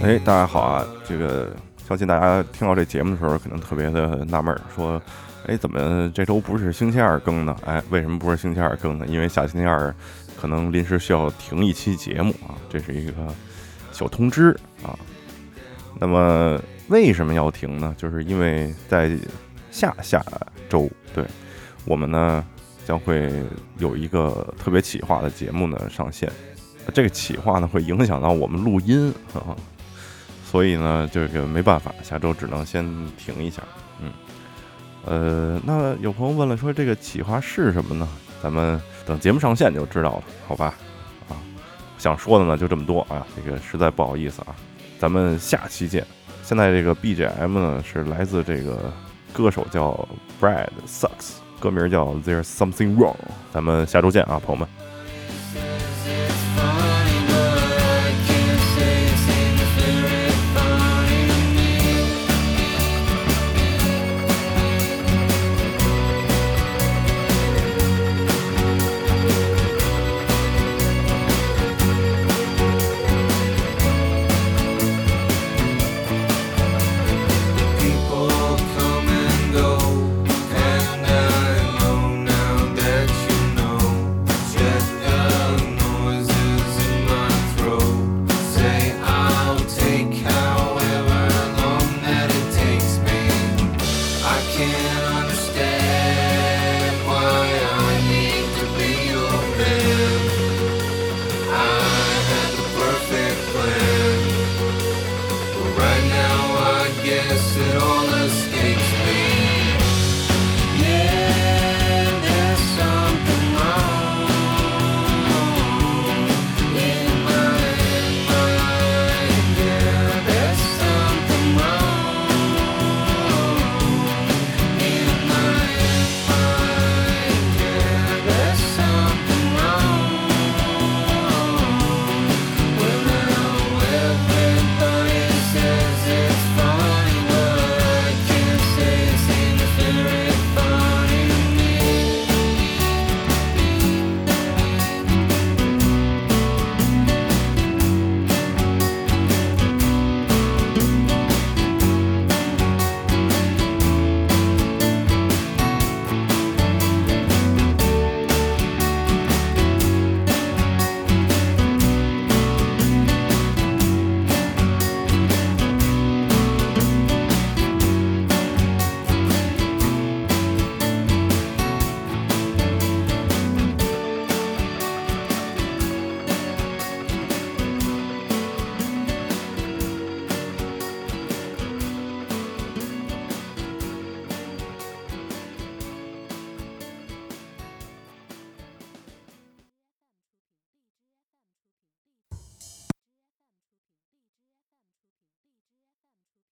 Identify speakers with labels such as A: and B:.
A: 哎，大家好啊！这个相信大家听到这节目的时候，可能特别的纳闷儿，说：“哎，怎么这周不是星期二更呢？哎，为什么不是星期二更呢？因为下星期二可能临时需要停一期节目啊，这是一个小通知啊。那么为什么要停呢？就是因为在下下周，对我们呢将会有一个特别企划的节目呢上线。这个企划呢会影响到我们录音啊，所以呢这个没办法，下周只能先停一下。嗯，呃，那有朋友问了，说这个企划是什么呢？咱们等节目上线就知道了，好吧？啊，想说的呢就这么多啊，这个实在不好意思啊，咱们下期见。现在这个 BGM 呢是来自这个歌手叫 Brad Sucks，歌名叫 There's Something Wrong。咱们下周见啊，朋友们。